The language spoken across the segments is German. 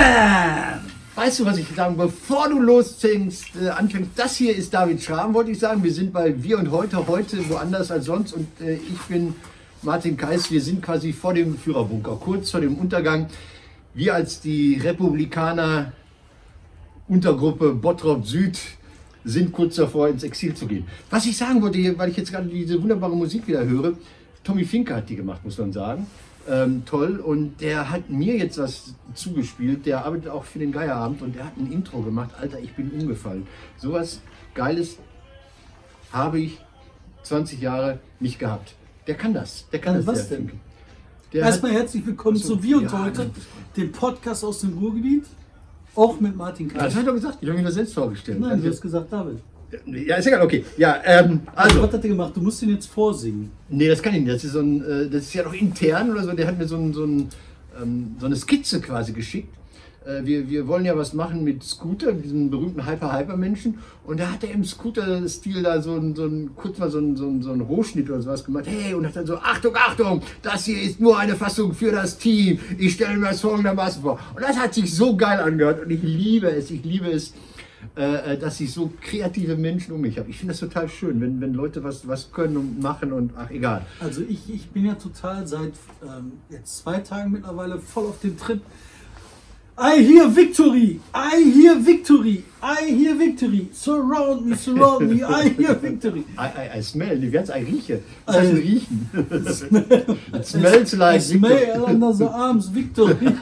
Bam! Weißt du, was ich sagen Bevor du loszingst, äh, anfängst, das hier ist David Schramm, wollte ich sagen. Wir sind bei Wir und Heute, heute woanders als sonst. Und äh, ich bin Martin Kais. Wir sind quasi vor dem Führerbunker, kurz vor dem Untergang. Wir als die Republikaner Untergruppe Bottrop Süd sind kurz davor, ins Exil zu gehen. Was ich sagen wollte, weil ich jetzt gerade diese wunderbare Musik wieder höre, Tommy Finke hat die gemacht, muss man sagen. Ähm, toll. Und der hat mir jetzt was zugespielt. Der arbeitet auch für den Geierabend und der hat ein Intro gemacht. Alter, ich bin umgefallen. Sowas Geiles habe ich 20 Jahre nicht gehabt. Der kann das. Der kann also das. Was denn? Der Erstmal herzlich willkommen so, zu Wir und ja, heute, dem Podcast aus dem Ruhrgebiet. Auch mit Martin Kahn. Das habe ich doch gesagt. Ich habe mich das selbst vorgestellt. Nein, du hast gesagt David. Ja, ist egal, okay. Ja, ähm, also. Was hat er gemacht? Du musst ihn jetzt vorsingen. Nee, das kann ich nicht. Das ist, so ein, äh, das ist ja noch intern oder so. Der hat mir so, ein, so, ein, ähm, so eine Skizze quasi geschickt. Äh, wir, wir wollen ja was machen mit Scooter, diesem berühmten Hyper-Hyper-Menschen. Und da hat er im Scooter-Stil da so ein, so ein, kurz mal so ein, so, ein, so ein Rohschnitt oder sowas gemacht. Hey, und hat dann so, Achtung, Achtung, das hier ist nur eine Fassung für das Team. Ich stelle mir das folgendermaßen vor. Und das hat sich so geil angehört und ich liebe es, ich liebe es äh, äh, dass ich so kreative Menschen um mich habe. Ich finde das total schön, wenn, wenn Leute was, was können und machen und ach egal. Also ich, ich bin ja total seit ähm, jetzt zwei Tagen mittlerweile voll auf dem Trip. I hear victory! I hear victory! I hear victory. Surround me, surround me. I hear victory. I, I, I smell. Wie heißt I rieche? Was heißt riechen? It smells like I smell under the arms victory.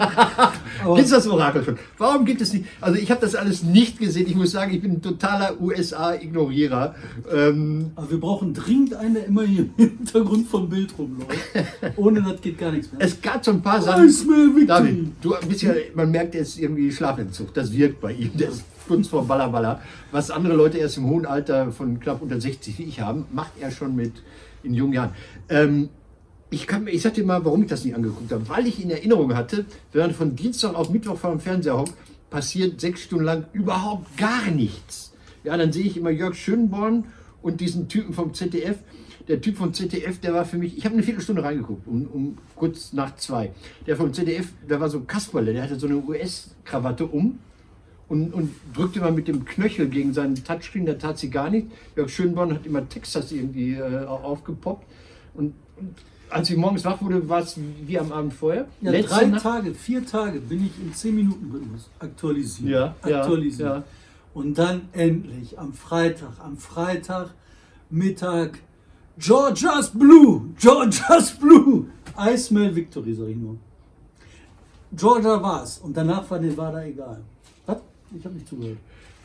Gibt es das Orakel schon? Warum gibt es nicht? Also ich habe das alles nicht gesehen. Ich muss sagen, ich bin ein totaler USA-Ignorierer. Ähm Aber wir brauchen dringend einen, der immer hier im Hintergrund vom Bild rumläuft. Ohne das geht gar nichts mehr. Es gab so ein paar Sachen. David, du bist ja, man merkt, er ist irgendwie Schlafentzug. Das wirkt bei ihm. Der ist kurz vor Ballerballer. Was andere Leute erst im hohen Alter von knapp unter 60 wie ich haben, macht er schon mit in jungen Jahren. Ähm, ich, kann, ich sag dir mal, warum ich das nicht angeguckt habe. Weil ich in Erinnerung hatte, wenn man von Dienstag auf Mittwoch vor dem Fernseher hockt, passiert sechs Stunden lang überhaupt gar nichts. Ja, dann sehe ich immer Jörg Schönborn und diesen Typen vom ZDF. Der Typ vom ZDF, der war für mich, ich habe eine Viertelstunde reingeguckt, um, um kurz nach zwei. Der vom ZDF, der war so Kasperle, der hatte so eine US-Krawatte um und, und drückte immer mit dem Knöchel gegen seinen Touchscreen, da tat sie gar nicht. Jörg Schönborn hat immer Texas irgendwie äh, aufgepoppt. Und, und, als ich morgens wach wurde, war es wie am Abend vorher. Ja, drei Nacht Tage, vier Tage bin ich im 10-Minuten-Rhythmus aktualisiert. Ja, aktualisiert. Ja, ja. Und dann endlich am Freitag, am Freitag Mittag, Georgia's Blue, Georgia's Blue. I smell victory, sag ich nur. Georgia war's und danach war Nevada egal. Ich habe nicht zugehört.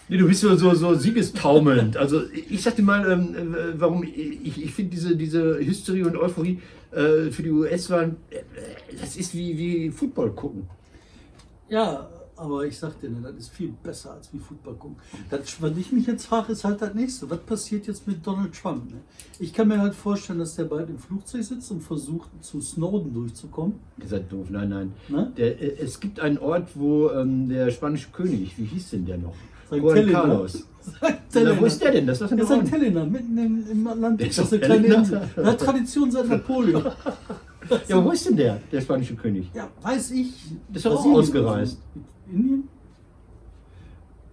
Nee, du bist so, so, so siegestaumelnd. Also ich sagte mal, ähm, äh, warum ich, ich finde diese, diese Hysterie und Euphorie äh, für die US-Wahlen, äh, das ist wie, wie Football gucken. Ja, aber ich sag dir, ne, das ist viel besser als wie Football gucken. Das, was ich mich jetzt frage, ist halt das nächste. Was passiert jetzt mit Donald Trump? Ne? Ich kann mir halt vorstellen, dass der bald im Flugzeug sitzt und versucht, zu Snowden durchzukommen. Ihr seid doof, nein, nein. Ne? Der, äh, es gibt einen Ort, wo ähm, der spanische König, wie hieß denn der noch? Juan Carlos. Na, wo ist der denn? Das ist in St. Helena, mitten im, im Atlantik. Das ist eine kleine Insel. Der hat Tradition seit Napoleon. ja, wo ist denn der, der spanische König? Ja, weiß ich. Der ist doch auch ausgereist. Indien?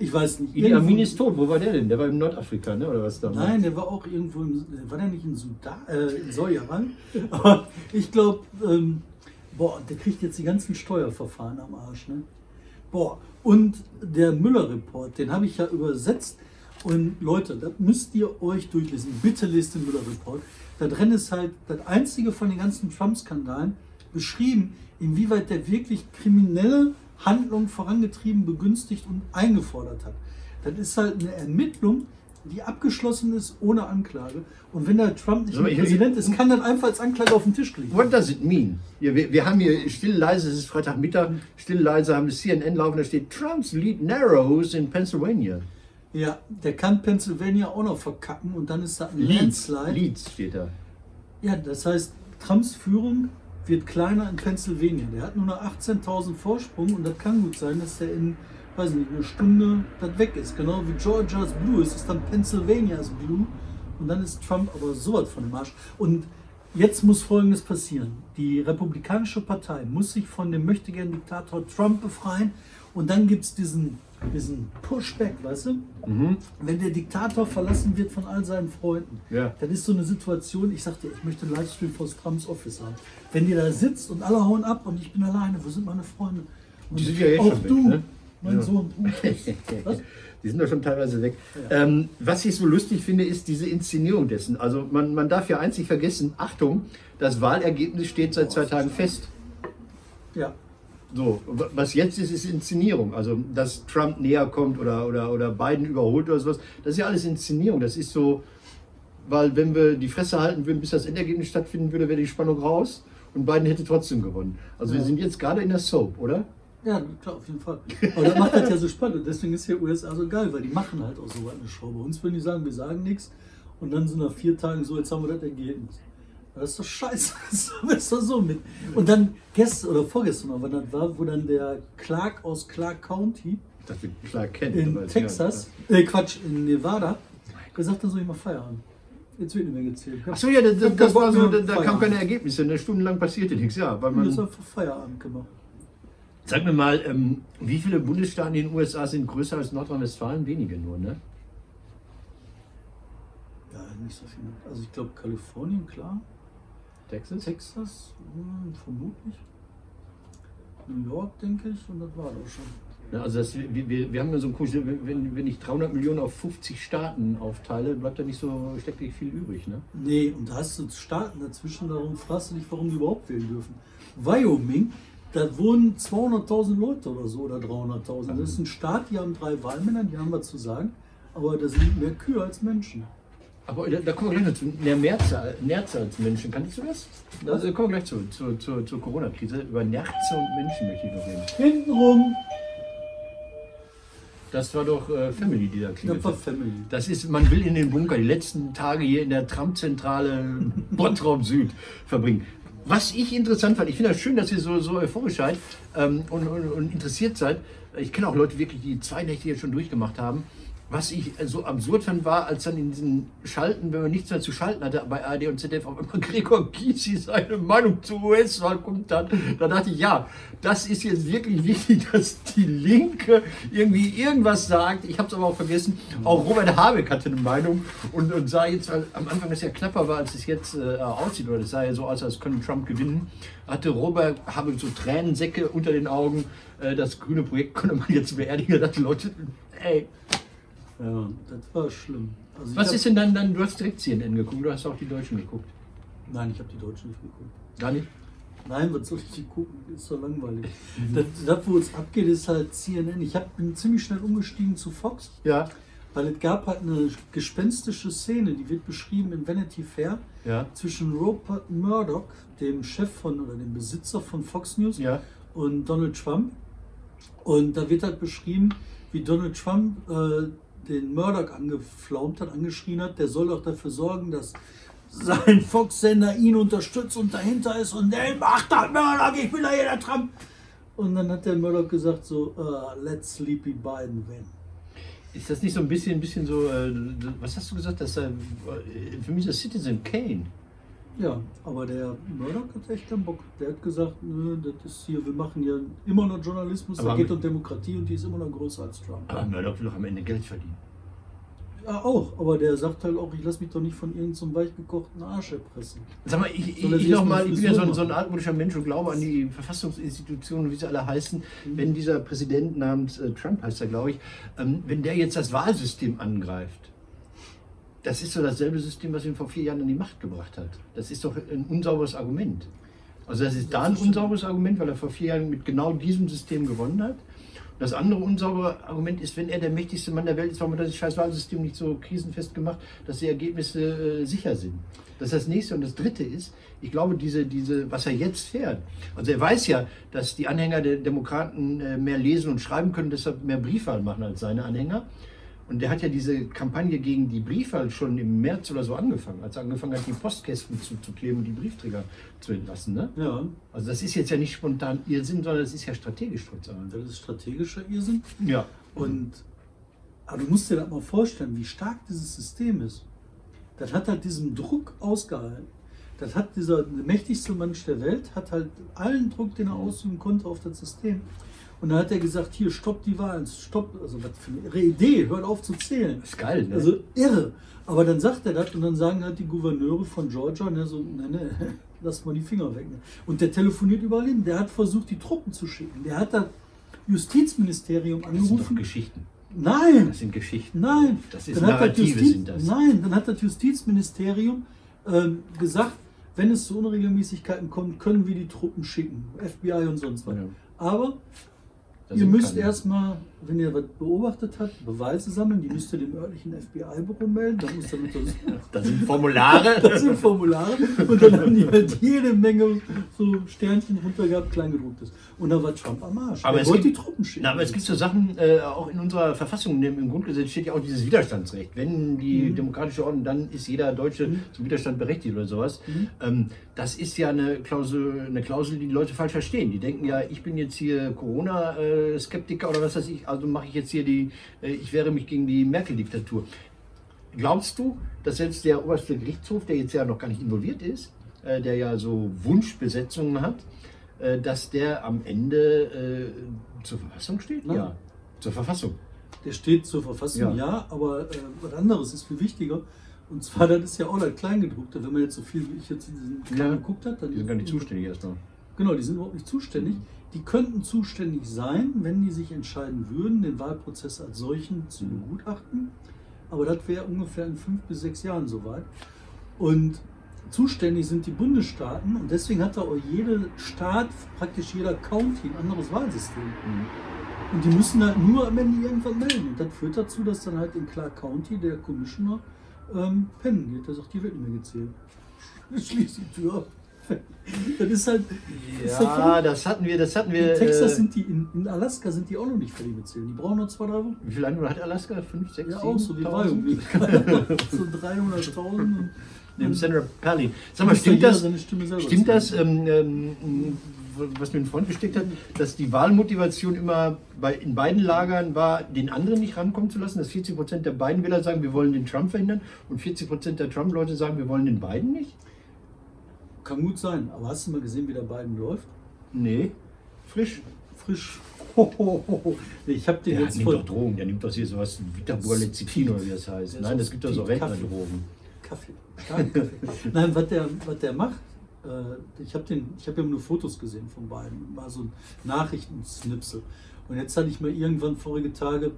Ich weiß nicht. Idi Amin ist tot. Wo war der denn? Der war in Nordafrika, ne? oder was da? Nein, der war auch irgendwo im. War der nicht in Sudan? Äh, in Sojaran? Aber ich glaube, ähm, boah, der kriegt jetzt die ganzen Steuerverfahren am Arsch, ne? Boah, und der Müller-Report, den habe ich ja übersetzt. Und Leute, das müsst ihr euch durchlesen. Bitte lest den Müller-Report. Da drin ist halt das einzige von den ganzen Trump-Skandalen beschrieben, inwieweit der wirklich kriminelle Handlung vorangetrieben, begünstigt und eingefordert hat. Das ist halt eine Ermittlung, die abgeschlossen ist ohne Anklage. Und wenn der Trump nicht so, mehr Präsident ist, kann das einfach als Anklage auf den Tisch liegen. What does it mean? Ja, wir, wir, haben hier still leise, es ist Freitagmittag, still leise haben wir CNN laufen, da steht Trumps lead narrows in Pennsylvania. Ja, der kann Pennsylvania auch noch verkacken und dann ist da ein Leeds, Landslide. Leeds steht da. Ja, das heißt, Trumps Führung wird kleiner in Pennsylvania. Der hat nur noch 18.000 Vorsprung und das kann gut sein, dass der in, weiß nicht, eine Stunde das weg ist. Genau wie Georgia's Blue ist, ist dann Pennsylvania's Blue und dann ist Trump aber sowas von dem Arsch. Und Jetzt muss Folgendes passieren. Die Republikanische Partei muss sich von dem möchtegern Diktator Trump befreien und dann gibt es diesen, diesen Pushback, weißt du? Mhm. Wenn der Diktator verlassen wird von all seinen Freunden, Ja. dann ist so eine Situation, ich sagte, ich möchte einen Livestream aus Trumps Office haben. Wenn die da sitzt und alle hauen ab und ich bin alleine, wo sind meine Freunde? Und Die sind ja jetzt auch schon weg, du, ne? Mein Ja. Sohn. Was? Die sind doch schon teilweise weg. Ähm, was ich so lustig finde, ist diese Inszenierung dessen. Also man, man darf ja nicht vergessen, Achtung, das Wahlergebnis steht seit zwei Tagen fest. Ja, So, wa- was jetzt ist, ist Inszenierung. Also, dass Trump näher kommt oder, oder, oder Biden überholt oder sowas, das ist ja alles Inszenierung. Das ist so, weil wenn wir die Fresse halten würden, bis das Endergebnis stattfinden würde, wäre die Spannung raus und Biden hätte trotzdem gewonnen. Also wir Ja. sind jetzt gerade in der Soap, oder? Ja, klar, auf jeden Fall. Aber das macht das ja so spannend. Und deswegen ist hier USA so geil, weil die machen halt auch so eine Show. Bei uns würden die sagen, wir sagen nichts und dann sind nach vier Tagen so, jetzt haben wir das Ergebnis. Das ist doch scheiße. Das ist doch so mit. Und dann gestern oder vorgestern, aber das war, wo dann der Clark aus Clark County Ich dachte, klar kennt. in Texas, äh Quatsch, in Nevada, gesagt hat, soll ich mal Feierabend. Jetzt wird nicht mehr gezählt. Ach so, ja, das, das keinen war so, da, da kam Feierabend. keine Ergebnisse, ne? stundenlang passierte nichts, ja. Weil Und das man, einfach Feierabend gemacht. Sag mir mal, ähm, wie viele Bundesstaaten in den USA sind größer als Nordrhein-Westfalen? Wenige nur, ne? Ja, nicht so viel. Also ich glaube Kalifornien, klar. Texas? Texas, hm, vermutlich. New York, denke ich, und das war doch schon. Ja, also das, wir, wir, wir haben ja so ein komisches, wenn, wenn ich 300 Millionen auf 50 Staaten aufteile, bleibt da nicht so, steckt nicht viel übrig, ne? Nee, und da hast du Staaten dazwischen, darum fragst du dich, warum die überhaupt wählen dürfen. Wyoming, da wohnen 200.000 Leute oder so, oder 300.000. Das ist ein Staat, die haben drei Wahlmänner, die haben was zu sagen, aber da sind mehr Kühe als Menschen. Aber da, da kommen wir gleich dazu. Mehr Nerze, Nerze als Menschen, kannst du das? Also kommen wir gleich zu, zu, zu, zur Corona-Krise. Über Nerze und Menschen möchte ich noch reden. Hintenrum, Das war doch äh, Family, die da das war Family. Das ist, man will in den Bunker die letzten Tage hier in der Trump-Zentrale Bottrop Süd verbringen. Was ich interessant fand, ich finde das schön, dass ihr so, so euphorisch seid ähm, und, und, und interessiert seid. Ich kenne auch Leute wirklich, die zwei Nächte jetzt schon durchgemacht haben. Was ich äh, so absurd fand, war, als dann in diesen Schalten, wenn man nichts mehr zu schalten hatte, bei ARD und ZDF auf einmal Gregor Gysi seine Meinung zur US-Wahl kommt dann. Da dachte ich, ja, das ist jetzt wirklich wichtig, dass die Linke irgendwie irgendwas sagt. Ich habe es aber auch vergessen. Auch Robert Habeck hatte eine Meinung und, und sah jetzt, weil am Anfang das ja knapper war, als es jetzt äh, aussieht, oder es sah ja so aus, als könnte Trump gewinnen, hatte Robert Habeck so Tränensäcke unter den Augen. Äh, das grüne Projekt konnte man jetzt beerdigen. Da dachte Leute, ey, Ja, das war schlimm. Also was ist denn dann, dann, du hast direkt CNN geguckt, du hast auch die Deutschen geguckt. Nein, ich habe die Deutschen nicht geguckt. Gar nicht? Nein, was soll ich die gucken? Ist so langweilig. Das, das, wo es abgeht, ist halt CNN. Ich hab, bin ziemlich schnell umgestiegen zu Fox, Ja, weil es gab halt eine gespenstische Szene, die wird beschrieben in Vanity Fair, ja, zwischen Rupert Murdoch, dem Chef von oder dem Besitzer von Fox News, ja. und Donald Trump. Und da wird halt beschrieben, wie Donald Trump äh, den Murdoch angeflaumt hat, angeschrien hat, der soll doch dafür sorgen, dass sein Fox-Sender ihn unterstützt und dahinter ist und der macht das Murdoch, ich bin da hier der Trump. Und dann hat der Murdoch gesagt so, äh, let Sleepy Biden win. Ist das nicht so ein bisschen, ein bisschen so, äh, was hast du gesagt, dass er, für mich das Citizen Kane. Ja, aber der Murdoch hat echt keinen Bock. Der hat gesagt, nö, das ist hier, wir machen hier immer noch Journalismus, Aber da geht um Demokratie und die ist immer noch größer als Trump. Aber Murdoch will doch am Ende Geld verdienen. Ja, auch, aber der sagt halt auch, ich lasse mich doch nicht von irgendeinem so weich gekochten Arsch erpressen. Sag mal, ich, ich, sich noch mal ich bin ja so ein, so ein altmodischer Mensch und glaube an die Verfassungsinstitutionen, wie sie alle heißen. Wenn dieser Präsident namens äh, Trump heißt er, glaube ich, ähm, wenn der jetzt das Wahlsystem angreift, das ist so dasselbe System, was ihn vor vier Jahren an die Macht gebracht hat. Das ist doch ein unsauberes Argument. Also das ist da ein unsauberes Argument, weil er vor vier Jahren mit genau diesem System gewonnen hat. Das andere unsaubere Argument ist, wenn er der mächtigste Mann der Welt ist, warum hat er das scheiß Wahlsystem nicht so krisenfest gemacht, dass die Ergebnisse äh, sicher sind. Das ist das nächste. Und das dritte ist, ich glaube, diese, diese, was er jetzt fährt, also er weiß ja, dass die Anhänger der Demokraten äh, mehr lesen und schreiben können, deshalb mehr Briefwahl machen als seine Anhänger. Und der hat ja diese Kampagne gegen die Briefwahl schon im März oder so angefangen, als er angefangen hat, die Postkästen zuzukleben und die Briefträger zu entlassen. Ne? Ja, Also das ist jetzt ja nicht spontan Irrsinn, sondern das ist ja strategisch trotz allem. das ist strategischer Irrsinn. Ja. Und aber du musst dir das mal vorstellen, wie stark dieses System ist. Das hat halt diesen Druck ausgehalten. Das hat dieser mächtigste Mensch der Welt, hat halt allen Druck, den er ausüben konnte, auf das System. Und dann hat er gesagt, hier, stopp die Wahlen, stopp, also was für eine irre Idee, hört auf zu zählen. Das ist geil, ne? Also irre. Aber dann sagt er das und dann sagen halt die Gouverneure von Georgia, ne, so, ne, ne, lass mal die Finger weg. Ne. Und der telefoniert überall hin. Der hat versucht, die Truppen zu schicken. Der hat das Justizministerium das sind angerufen. Geschichten. Nein, Das sind Geschichten. nein. Das ist Dann Narrative Justiz- sind das. Nein, dann hat das Justizministerium ähm, gesagt, wenn es zu Unregelmäßigkeiten kommt, können wir die Truppen schicken. FBI und sonst was. Ja. Aber ihr müsst erstmal, wenn ihr was beobachtet habt, Beweise sammeln. Die müsst ihr dem örtlichen FBI-Büro melden. Da muss dann untersuchen. Das sind Formulare. Das sind Formulare. Und dann haben die halt jede Menge so Sternchen runter gehabt, Kleingedrucktes. Und da war Trump am Arsch. Aber er es wollte gibt- die Truppen schicken. Na, aber es gibt so Sachen, äh, auch in unserer Verfassung, im Grundgesetz steht ja auch dieses Widerstandsrecht. Wenn die Mhm. demokratische Ordnung, dann ist jeder Deutsche zum Widerstand berechtigt oder sowas. Mhm. Ähm, das ist ja eine Klausel, eine Klausel, die die Leute falsch verstehen. Die denken ja, ich bin jetzt hier Corona-Skeptiker oder was weiß ich, also mache ich jetzt hier die, äh, ich wehre mich gegen die Merkel-Diktatur. Glaubst du, dass selbst der oberste Gerichtshof, der jetzt ja noch gar nicht involviert ist, äh, der ja so Wunschbesetzungen hat, äh, dass der am Ende äh, zur Verfassung steht? Nein. Ja, zur Verfassung. Der steht zur Verfassung, Ja. ja, aber äh, was anderes ist viel wichtiger. Und zwar, das ist ja auch das Kleingedruckte. Wenn man jetzt so viel wie ich jetzt in diesen Kleinen Ja. geguckt hat, dann Die sind gar nicht zuständig erstmal. Genau, die sind überhaupt nicht zuständig. Die könnten zuständig sein, wenn die sich entscheiden würden, den Wahlprozess als solchen zu begutachten. Aber das wäre ungefähr in fünf bis sechs Jahren soweit. Und zuständig sind die Bundesstaaten und deswegen hat da auch jeder Staat, praktisch jeder County ein anderes Wahlsystem. Und die müssen halt nur am Ende irgendwann melden. Und das führt dazu, dass dann halt in Clark County der Commissioner ähm, pennen geht. Der sagt, hier wird nicht mehr gezählt. Schließ die Tür ab. Das ist halt. das ist halt Ja, das hatten wir, das hatten wir. in Texas äh, sind die, in, in Alaska sind die auch noch nicht fertig mit zählen. Die brauchen noch zwei, drei Wochen. wie viel Einwohner hat Alaska? Fünf, sechs, Ja, sieben? auch so wie tausend? Wyoming. so 300.000. und- Im Senator Pally. Sag mal, stimmt das? Stimmt das, ähm, ähm, was mir ein Freund gesteckt hat, dass die Wahlmotivation immer bei, in beiden Lagern war, den anderen nicht rankommen zu lassen, dass 40 Prozent der beiden Wähler sagen, wir wollen den Trump verhindern und 40 Prozent der Trump-Leute sagen, wir wollen den beiden nicht? Kann gut sein. Aber hast du mal gesehen, wie der beiden läuft? Nee. Frisch. Frisch. Ho, ho, ho, Ich habe den Der jetzt nimmt vor doch Drogen, der nimmt doch hier sowas wie Vitaburlezepin oder wie das heißt. Der Nein, das gibt doch so Kaffee. Rentnerdrogen. Kaffee. Starken Kaffee. Nein, was der, was der macht, äh, ich habe hab ja nur Fotos gesehen von beiden, war so ein Nachrichtensnipsel. Und jetzt hatte ich mal irgendwann vorige Tage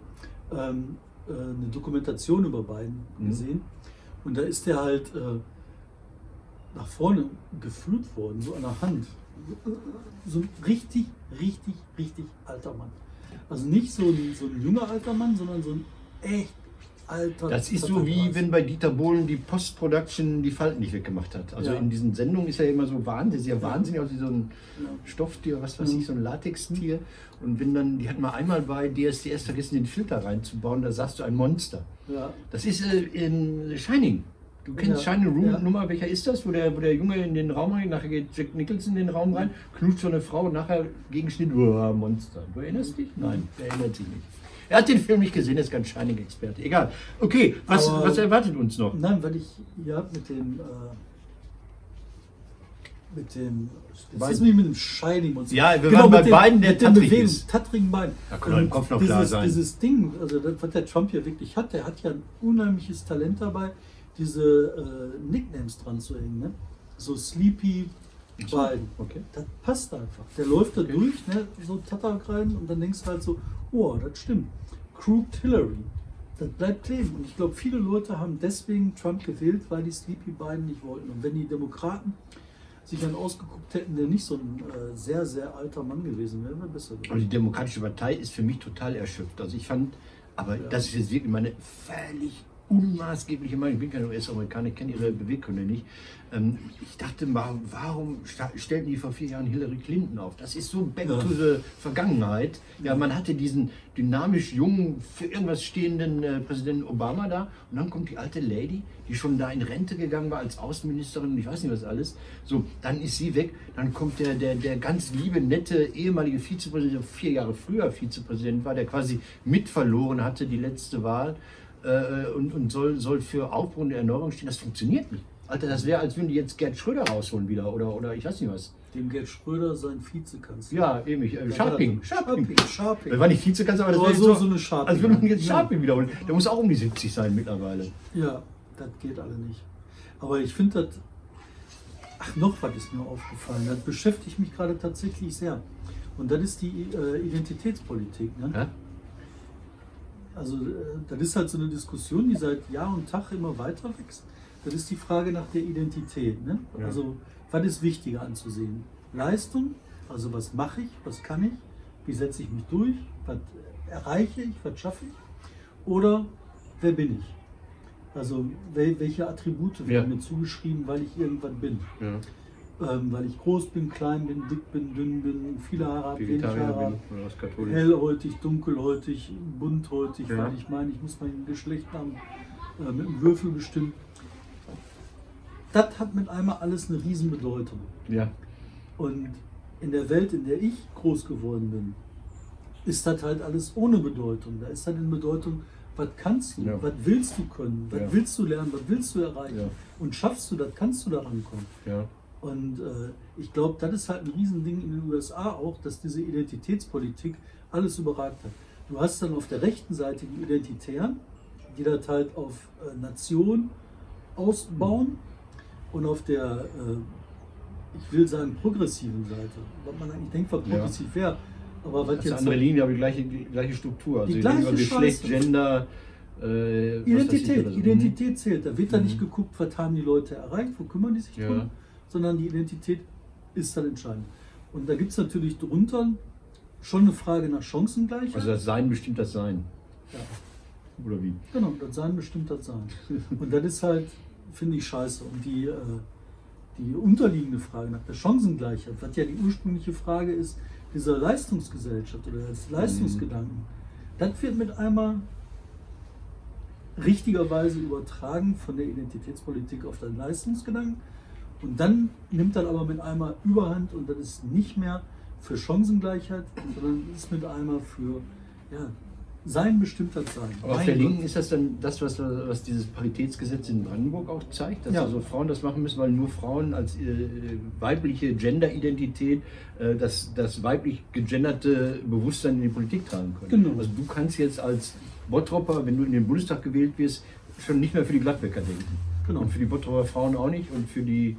ähm, äh, eine Dokumentation über beiden Mhm. gesehen. Und da ist der halt äh, nach vorne geführt worden, so an der Hand. So ein richtig, richtig, richtig alter Mann. Also nicht so ein, so ein junger alter Mann, sondern so ein echt alter Das ist so wie wenn bei Dieter Bohlen die Post-Production die Falten nicht weggemacht hat. Also Ja. in diesen Sendungen ist er immer so wahnsinnig, ja Ja. wahnsinnig aus wie so ein Ja. Stofftier, was weiß Mhm. ich, so ein Latextier. Und wenn dann, die hat mal einmal bei DSDS vergessen, den Filter reinzubauen, da sahst du ein Monster. Ja. Das ist äh, in Shining. Du kennst Ja. Shining Room Ja. Nummer, welcher ist das? Wo der, wo der Junge in den Raum rein, nachher geht Jack Nicholson in den Raum rein, knutscht so eine Frau und nachher Gegenschnitt, oh, Monster. Du erinnerst dich? Nein, der erinnert sich nicht. Er hat den Film nicht gesehen, er ist kein Shining-Experte. Egal. Okay, was, Aber- was erwartet uns noch? Nein, weil ich, ihr habt mit dem, äh, mit dem, jetzt ist mit dem Shining und so. Ja, wir waren bei dem- beiden, der tattrig ist. tattrigen Bein. Da kann im Kopf noch dieses, klar sein. Dieses Ding, also das, was der Trump hier wirklich hat, der hat ja ein unheimliches Talent dabei, diese äh, Nicknames dran zu hängen. Ne? So Sleepy Biden. Okay. Das passt einfach. Der läuft da Okay. durch, ne, so Tatak rein und dann denkst du halt so, oh, das stimmt. Crooked Hillary. Das bleibt kleben. Und ich glaube, viele Leute haben deswegen Trump gewählt, weil die Sleepy Biden nicht wollten. Und wenn die Demokraten sich einen ausgeguckt hätten, der nicht so ein äh, sehr, sehr alter Mann gewesen wäre, wäre besser Aber gewesen. die Demokratische Partei ist für mich total erschöpft. Also ich fand, aber Ja. das ist jetzt wirklich meine völlig unmaßgebliche Meinung. Ich bin kein US-Amerikaner, ich kenne ihre Beweggründe nicht. Ähm, ich dachte mal, warum stellten die vor vier Jahren Hillary Clinton auf? Das ist so back Ja. to the Vergangenheit. Ja, man hatte diesen dynamisch jungen, für irgendwas stehenden äh, Präsidenten Obama da und dann kommt die alte Lady, die schon da in Rente gegangen war als Außenministerin und ich weiß nicht was alles. So, dann ist sie weg, dann kommt der, der, der ganz liebe, nette ehemalige Vizepräsident, der vier Jahre früher Vizepräsident war, der quasi mit verloren hatte die letzte Wahl äh, und, und soll, soll für Aufbruch und Erneuerung stehen. Das funktioniert nicht. Alter, das wäre, als würden die jetzt Gerd Schröder rausholen wieder oder, oder ich weiß nicht was. Dem Gerd Schröder sein Vizekanzler. Ja, eben. Äh, Scharping. Scharping. Scharping. Scharping. Das war nicht Vizekanzler, aber das wäre so- jetzt so eine Scharping. Als würde man jetzt Ja. Scharping wiederholen. Der muss auch um die 70 sein mittlerweile. Ja, das geht alle nicht. Aber ich finde das. Ach, noch was ist mir aufgefallen. Das beschäftigt mich gerade tatsächlich sehr. Und das ist die äh, Identitätspolitik. Ne? Ja? Also, äh, das ist halt so eine Diskussion, die seit Jahr und Tag immer weiter wächst. Das ist die Frage nach der Identität. Ne? Ja. Also, was ist wichtiger anzusehen? Leistung, also was mache ich, was kann ich, wie setze ich mich durch, was erreiche ich, was schaffe ich? Oder wer bin ich? Also, wel welche Attribute werden Ja. mir zugeschrieben, weil ich irgendwann bin? Ja. Ähm, weil ich groß bin, klein bin, dick bin, dünn bin, viele Haare habe, wenig Haare habe. Hellhäutig, dunkelhäutig, bunthäutig, Ja. weil ich meine, ich muss mein Geschlecht haben, äh, mit einem Würfel bestimmen. Das hat mit einmal alles eine Riesenbedeutung. Ja. Und in der Welt, in der ich groß geworden bin, ist das halt alles ohne Bedeutung. Da ist halt in Bedeutung, was kannst du, Ja. was willst du können, was Ja. willst du lernen, was willst du erreichen. Und schaffst du das, kannst du da rankommen. Ja. Und äh, ich glaube, das ist halt ein Riesending in den USA auch, dass diese Identitätspolitik alles überragt hat. Du hast dann auf der rechten Seite die Identitären, die das halt auf äh, Nation ausbauen und auf der, äh, ich will sagen, progressiven Seite, was man eigentlich denkt, was Ja. progressiv wäre. Aber was Das jetzt andere Linie, aber die gleiche, die gleiche Struktur. Also Die gleiche über Geschlecht. Gender, äh, Identität, so. Identität zählt. Da wird da Mhm. nicht geguckt, was haben die Leute erreicht, wo kümmern die sich Ja. drum, sondern die Identität ist dann entscheidend. Und da gibt es natürlich drunter schon eine Frage nach Chancengleichheit. Also das Sein bestimmt das Sein. ja, Oder wie? genau, das Sein bestimmt das Sein. Und das ist halt, finde ich, scheiße. Und die, äh, die unterliegende Frage nach der Chancengleichheit, was ja die ursprüngliche Frage ist, dieser Leistungsgesellschaft oder des Leistungsgedanken, das wird mit einmal richtigerweise übertragen von der Identitätspolitik auf den Leistungsgedanken. Und dann nimmt das aber mit einmal Überhand und das ist nicht mehr für Chancengleichheit, sondern ist mit einmal für ja, sein bestimmter Sein. Aber auf der. Linken ist das dann das, was, was dieses Paritätsgesetz in Brandenburg auch zeigt, dass Ja. also Frauen das machen müssen, weil nur Frauen als äh, weibliche Genderidentität äh, das, das weiblich gegenderte Bewusstsein in die Politik tragen können. Genau. Also du kannst jetzt als Bottropper, wenn du in den Bundestag gewählt wirst, schon nicht mehr für die Gladbecker denken. Genau. Und für die Bottroper Frauen auch nicht und für die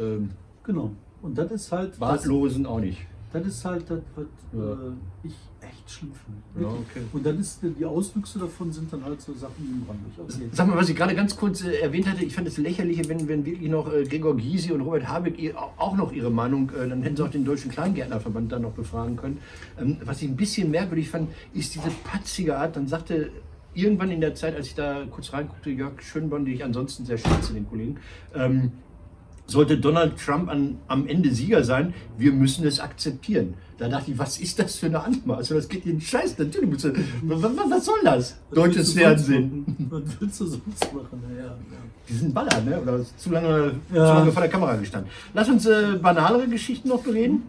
ähm, Genau. Und das ist halt das, Bartlosen auch nicht. das ist halt das, was Ja. äh, ich echt schlimm finde. Ja, okay. Und dann ist die Auswüchse davon sind dann halt so Sachen Brandenburg. Okay. Sag mal, was ich gerade ganz kurz äh, erwähnt hatte, ich fand es lächerlich, wenn, wenn wirklich noch äh, Gregor Gysi und Robert Habeck ihr, au- auch noch ihre Meinung, äh, dann hätten sie auch den Deutschen Kleingärtnerverband da noch befragen können. Ähm, was ich ein bisschen merkwürdig fand, ist diese patzige Art, dann sagte irgendwann in der Zeit, als ich da kurz reinguckte, Jörg Schönborn, den ich ansonsten sehr schätze, den Kollegen, ähm, sollte Donald Trump an, am Ende Sieger sein, wir müssen es akzeptieren. Da dachte ich, was ist das für eine Antwort? Also das geht in den Scheiß, natürlich. musst du- Was, was, soll das? Was Deutsches Fernsehen. Was willst du sonst machen? Ja, ja. Die sind Baller, ne? Oder zu lange, Ja. zu lange vor der Kamera gestanden. Lass uns äh, banalere Geschichten noch bereden.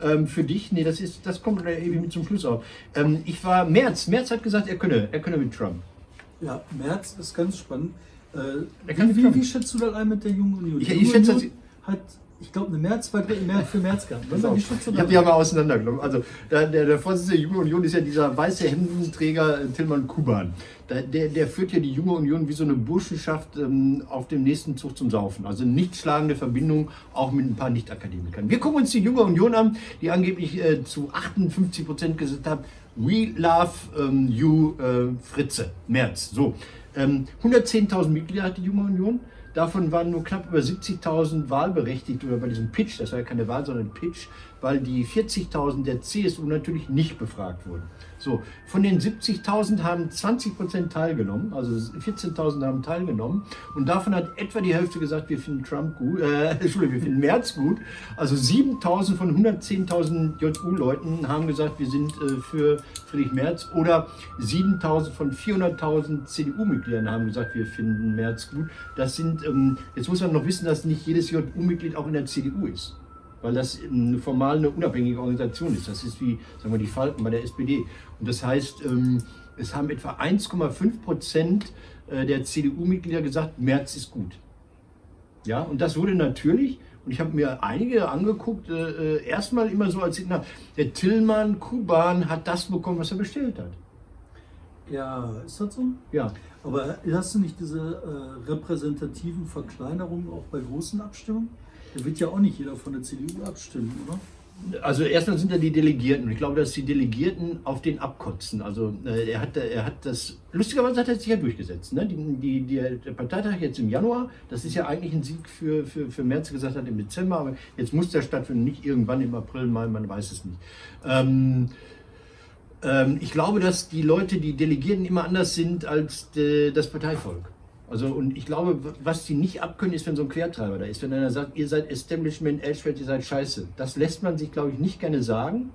Ähm, für dich, nee, das ist, das kommt irgendwie mit zum Schluss auf. Ähm, ich war Merz. Merz hat gesagt, er könne, er könne mit Trump. Ja, März ist ganz spannend. Äh, wie, wie, wie schätzt du das ein mit der Jungen Union? Ich- Die ich schätze, Union hat, ich glaube, eine Märzvertretung März für März gehabt. Was, Ich habe die ja mal auseinandergenommen. Also der, der, der Vorsitzende der Junge Union ist ja dieser weiße Hemdenträger äh, Tillmann Kuban. Der, der, der führt ja die Junge Union wie so eine Burschenschaft ähm, auf dem nächsten Zug zum Saufen. Also nicht schlagende Verbindung, auch mit ein paar Nicht-Akademikern. Wir gucken uns die Junge Union an, die angeblich äh, zu 58 Prozent gesagt hat, we love ähm, you, äh, Fritze, März. So, ähm, 110.000 Mitglieder hat die Junge Union. Davon waren nur knapp über 70.000 wahlberechtigt oder bei diesem Pitch, das war ja keine Wahl, sondern Pitch, weil die 40.000 der CSU natürlich nicht befragt wurden. So, von den 70.000 haben 20 Prozent teilgenommen, also 14.000 haben teilgenommen und davon hat etwa die Hälfte gesagt, wir finden Trump gut, äh, Entschuldigung, wir finden Merz gut. Also 7.000 von 110.000 JU-Leuten haben gesagt, wir sind äh, für Friedrich Merz oder 7.000 von 400.000 CDU-Mitgliedern haben gesagt, wir finden Merz gut. Das sind, ähm, jetzt muss man noch wissen, dass nicht jedes JU-Mitglied auch in der CDU ist weil das ähm, formal eine unabhängige Organisation ist. Das ist wie, sagen wir, die Falken bei der SPD. Und das heißt, ähm, es haben etwa 1,5 Prozent äh, der CDU-Mitglieder gesagt, Merz ist gut. Ja, und das wurde natürlich, und ich habe mir einige angeguckt, äh, äh erstmal immer so als Signal, der Tillmann Kuban hat das bekommen, was er bestellt hat. Ja, ist das so? Ja. Aber hast du nicht diese äh, repräsentativen Verkleinerungen auch bei großen Abstimmungen? Da wird ja auch nicht jeder von der CDU abstimmen, oder? Also erstmal sind da die Delegierten ich glaube, dass die Delegierten auf den abkotzen. Also äh, er, hat, er hat das, lustigerweise hat er sich ja durchgesetzt. Ne? Die, die, die, der Parteitag jetzt im Januar, das ist ja eigentlich ein Sieg für, für, für Merz, gesagt hat im Dezember, aber jetzt muss der stattfinden, nicht irgendwann im April, Mai, man weiß es nicht. Ähm, ähm, ich glaube, dass die Leute, die Delegierten immer anders sind als de, das Parteivolk. Also und ich glaube, was sie nicht abkönnen, ist, wenn so ein Quertreiber da ist. Wenn einer sagt, ihr seid Establishment, Elschfeld, ihr seid scheiße. Das lässt man sich, glaube ich, nicht gerne sagen.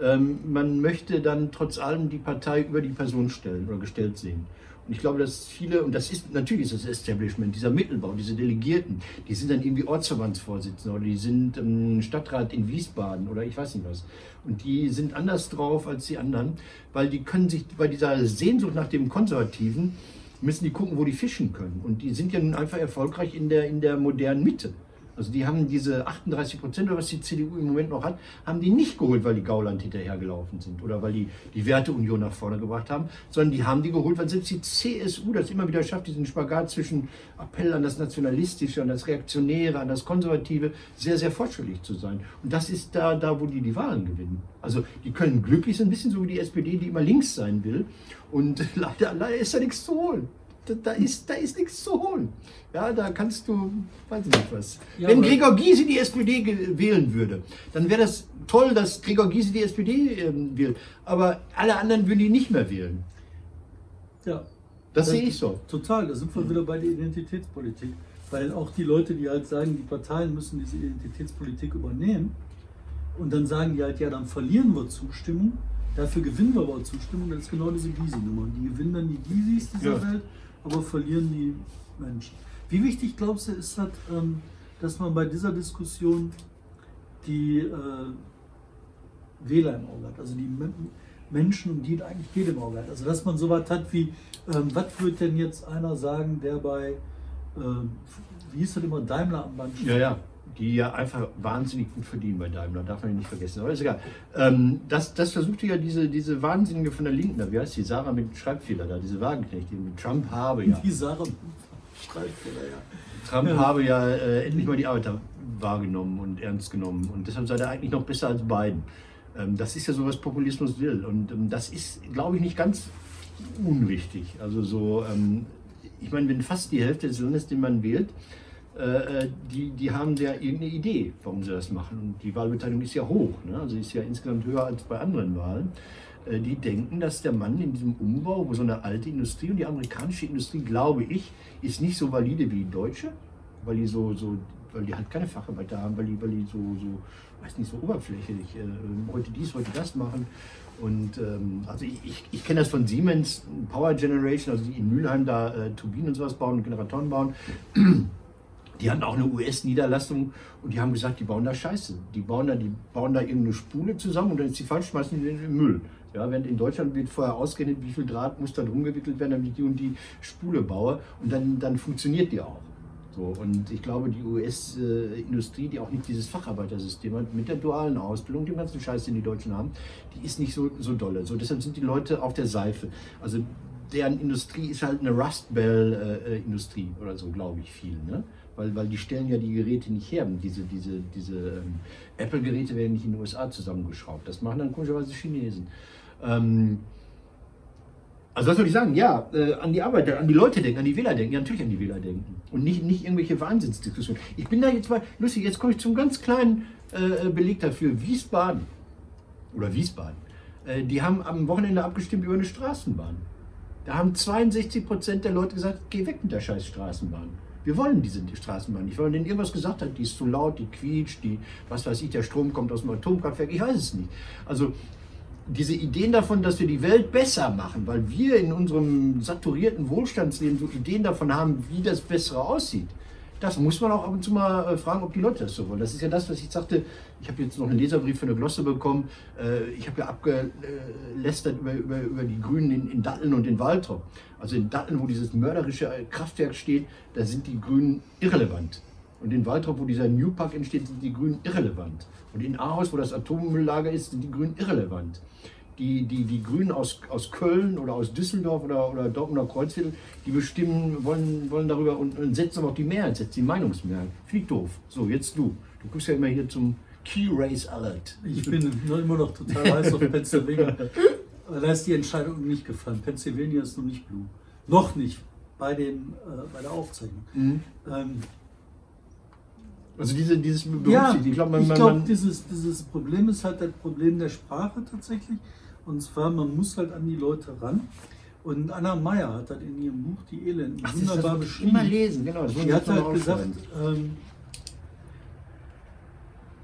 Ähm, man möchte dann trotz allem die Partei über die Person stellen oder gestellt sehen. Und ich glaube, dass viele, und das ist natürlich ist das Establishment, dieser Mittelbau, diese Delegierten, die sind dann irgendwie Ortsverbandsvorsitzende oder die sind ähm, Stadtrat in Wiesbaden oder ich weiß nicht was. Und die sind anders drauf als die anderen, weil die können sich bei dieser Sehnsucht nach dem Konservativen müssen die gucken, wo die fischen können. Und die sind ja nun einfach erfolgreich in der, in der modernen Mitte. Also die haben diese 38 Prozent, was die CDU im Moment noch hat, haben die nicht geholt, weil die Gauland hinterhergelaufen sind oder weil die die Werteunion nach vorne gebracht haben, sondern die haben die geholt, weil selbst die CSU das immer wieder schafft, diesen Spagat zwischen Appell an das Nationalistische, an das Reaktionäre, an das Konservative, sehr, sehr fortschrittlich zu sein. Und das ist da, da wo die die Wahlen gewinnen. Also die können glücklich sein, ein bisschen so wie die SPD, die immer links sein will. Und leider, leider ist da nichts zu holen da, ist, da ist nichts zu holen. Ja, da kannst du, weiß ich nicht was. Ja, Wenn Gregor Gysi die SPD wählen würde, dann wäre das toll, dass Gregor Gysi die SPD ähm, wählt. Aber alle anderen würden ihn nicht mehr wählen. Ja. Das, das sehe ich so. Total, da sind wir wieder bei der Identitätspolitik. Weil auch die Leute, die halt sagen, die Parteien müssen diese Identitätspolitik übernehmen und dann sagen die halt, ja, dann verlieren wir Zustimmung, dafür gewinnen wir aber Zustimmung, das ist genau diese Gysi-Nummer. Die gewinnen dann die Gysis dieser ja. Welt aber verlieren die Menschen. Wie wichtig glaubst du, ist das, ähm, dass man bei dieser Diskussion die äh, Wähler im Auge hat, also die Menschen, um die es eigentlich geht im Auge hat. Also dass man so was hat wie, ähm, was wird denn jetzt einer sagen, der bei, ähm, wie hieß das immer, Daimler am Band steht? Ja, ja die ja einfach wahnsinnig gut verdienen bei Daimler, darf man nicht vergessen. Aber ist egal. Ähm, das, das versuchte ja diese, diese Wahnsinnige von der Linken, wie heißt die, Sarah mit Schreibfehler da, diese Wagenknecht, die mit Trump habe ja. Die Sarah mit Schreibfehler, ja. Trump ja. habe ja äh, endlich mal die Arbeiter wahrgenommen und ernst genommen und deshalb sei er eigentlich noch besser als Biden. Ähm, das ist ja so, was Populismus will und ähm, das ist, glaube ich, nicht ganz unwichtig. Also so, ähm, ich meine, wenn fast die Hälfte des Landes, den man wählt, äh, äh, die, die haben ja irgendeine Idee, warum sie das machen. Und die Wahlbeteiligung ist ja hoch, ne? also ist ja insgesamt höher als bei anderen Wahlen. Äh, die denken, dass der Mann in diesem Umbau, wo so eine alte Industrie und die amerikanische Industrie, glaube ich, ist nicht so valide wie die deutsche, weil die so, so weil die halt keine Facharbeiter haben, weil die, weil die so, so, weiß nicht, so oberflächlich äh, heute dies, heute das machen. Und ähm, also ich, ich, ich kenne das von Siemens, Power Generation, also die in Mülheim da äh, Turbinen und sowas bauen und Generatoren bauen. Die hatten auch eine US-Niederlassung und die haben gesagt, die bauen da Scheiße. Die bauen da, die bauen da irgendeine Spule zusammen und dann ist die falsch, schmeißen die in den Müll. Ja, während in Deutschland wird vorher ausgerechnet, wie viel Draht muss da drum gewickelt werden, damit ich die und die Spule baue und dann, dann funktioniert die auch. So, und ich glaube, die US-Industrie, die auch nicht dieses Facharbeitersystem hat, mit der dualen Ausbildung, dem ganzen Scheiß, den die Deutschen haben, die ist nicht so, so dolle. So, deshalb sind die Leute auf der Seife. Also deren Industrie ist halt eine Rust Bell-Industrie äh, oder so, glaube ich, viel. Ne? Weil, weil die stellen ja die Geräte nicht her. Diese, diese, diese ähm, Apple-Geräte werden nicht in den USA zusammengeschraubt. Das machen dann komischerweise Chinesen. Ähm, also was soll ich sagen? Ja, äh, an die Arbeiter, an die Leute denken, an die Wähler denken. Ja, natürlich an die Wähler denken. Und nicht, nicht irgendwelche Wahnsinnsdiskussionen. Ich bin da jetzt mal, lustig, jetzt komme ich zum ganz kleinen äh, Beleg dafür. Wiesbaden oder Wiesbaden. Äh, die haben am Wochenende abgestimmt über eine Straßenbahn. Da haben 62 Prozent der Leute gesagt, geh weg mit der scheiß Straßenbahn. Wir wollen diese Straßenbahn nicht, weil man denen irgendwas gesagt hat, die ist zu laut, die quietscht, die, was weiß ich, der Strom kommt aus dem Atomkraftwerk, ich weiß es nicht. Also diese Ideen davon, dass wir die Welt besser machen, weil wir in unserem saturierten Wohlstandsleben so Ideen davon haben, wie das Bessere aussieht, das muss man auch ab und zu mal äh, fragen, ob die Leute das so wollen. Das ist ja das, was ich sagte. Ich habe jetzt noch einen Leserbrief für eine Glosse bekommen. Äh, ich habe ja abgelästert über, über, über die Grünen in, in Datteln und in Waltrop. Also in Datteln, wo dieses mörderische Kraftwerk steht, da sind die Grünen irrelevant. Und in Waltrop, wo dieser New Park entsteht, sind die Grünen irrelevant. Und in Ahaus, wo das Atommülllager ist, sind die Grünen irrelevant. Die, die, die Grünen aus, aus Köln oder aus Düsseldorf oder, oder Dortmund oder Kreuzviertel, die bestimmen, wollen, wollen darüber und, und setzen aber auch die Mehrheit, setzen die Meinungsmehrheit. Ich doof. So, jetzt du. Du guckst ja immer hier zum Key Race Alert. Ich bin immer noch total heiß auf Pennsylvania. Da ist die Entscheidung nicht gefallen. Pennsylvania ist noch nicht blue. Noch nicht bei, dem, äh, bei der Aufzeichnung. Mhm. Ähm, also diese, dieses ja, ich glaube, glaub, dieses, dieses Problem ist halt das Problem der Sprache tatsächlich. Und zwar, man muss halt an die Leute ran. Und Anna Meyer hat halt in ihrem Buch Die Elenden Ach, wunderbar beschrieben. Immer lesen, genau. Das die hat halt gesagt, ähm,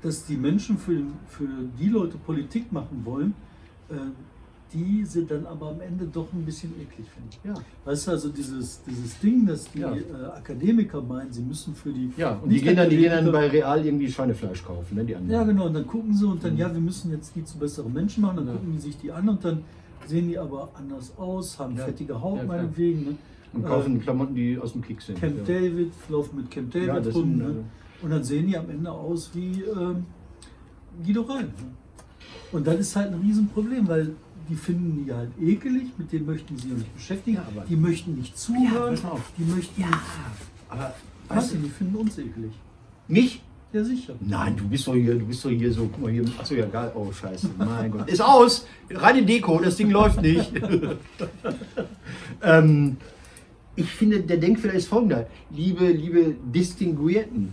dass die Menschen für, für die Leute Politik machen wollen, äh, die sie dann aber am Ende doch ein bisschen eklig finden. Ja. Weißt du, also dieses, dieses Ding, dass die ja. äh, Akademiker meinen, sie müssen für die. Ja, und die gehen, dann, die gehen dann bei Real irgendwie Schweinefleisch kaufen, ne, die anderen. Ja, genau, und dann gucken sie und dann, mhm. ja, wir müssen jetzt die zu besseren Menschen machen, dann ja. gucken die sich die an und dann sehen die aber anders aus, haben fettige Haut meinetwegen. Ne? Und kaufen äh, Klamotten, die aus dem Kick sind. Camp David, laufen mit Camp David rum. Ne? Und dann sehen die am Ende aus wie ähm, Guido Rein. Ne? Und das ist halt ein Riesenproblem, weil die finden die halt ekelig, mit denen möchten sie sich nicht beschäftigen, ja, die möchten nicht zuhören, ja, die möchten ja, aber weißt du, die finden uns ekelig. Mich? Ja, sicher. Nein, du bist doch hier, du bist doch hier so, guck mal hier, achso, ja, geil, oh, scheiße, mein Gott. Ist aus, rein in Deko, das Ding läuft nicht. ähm, ich finde, der Denkfehler ist folgender. Liebe, liebe Distinguierten,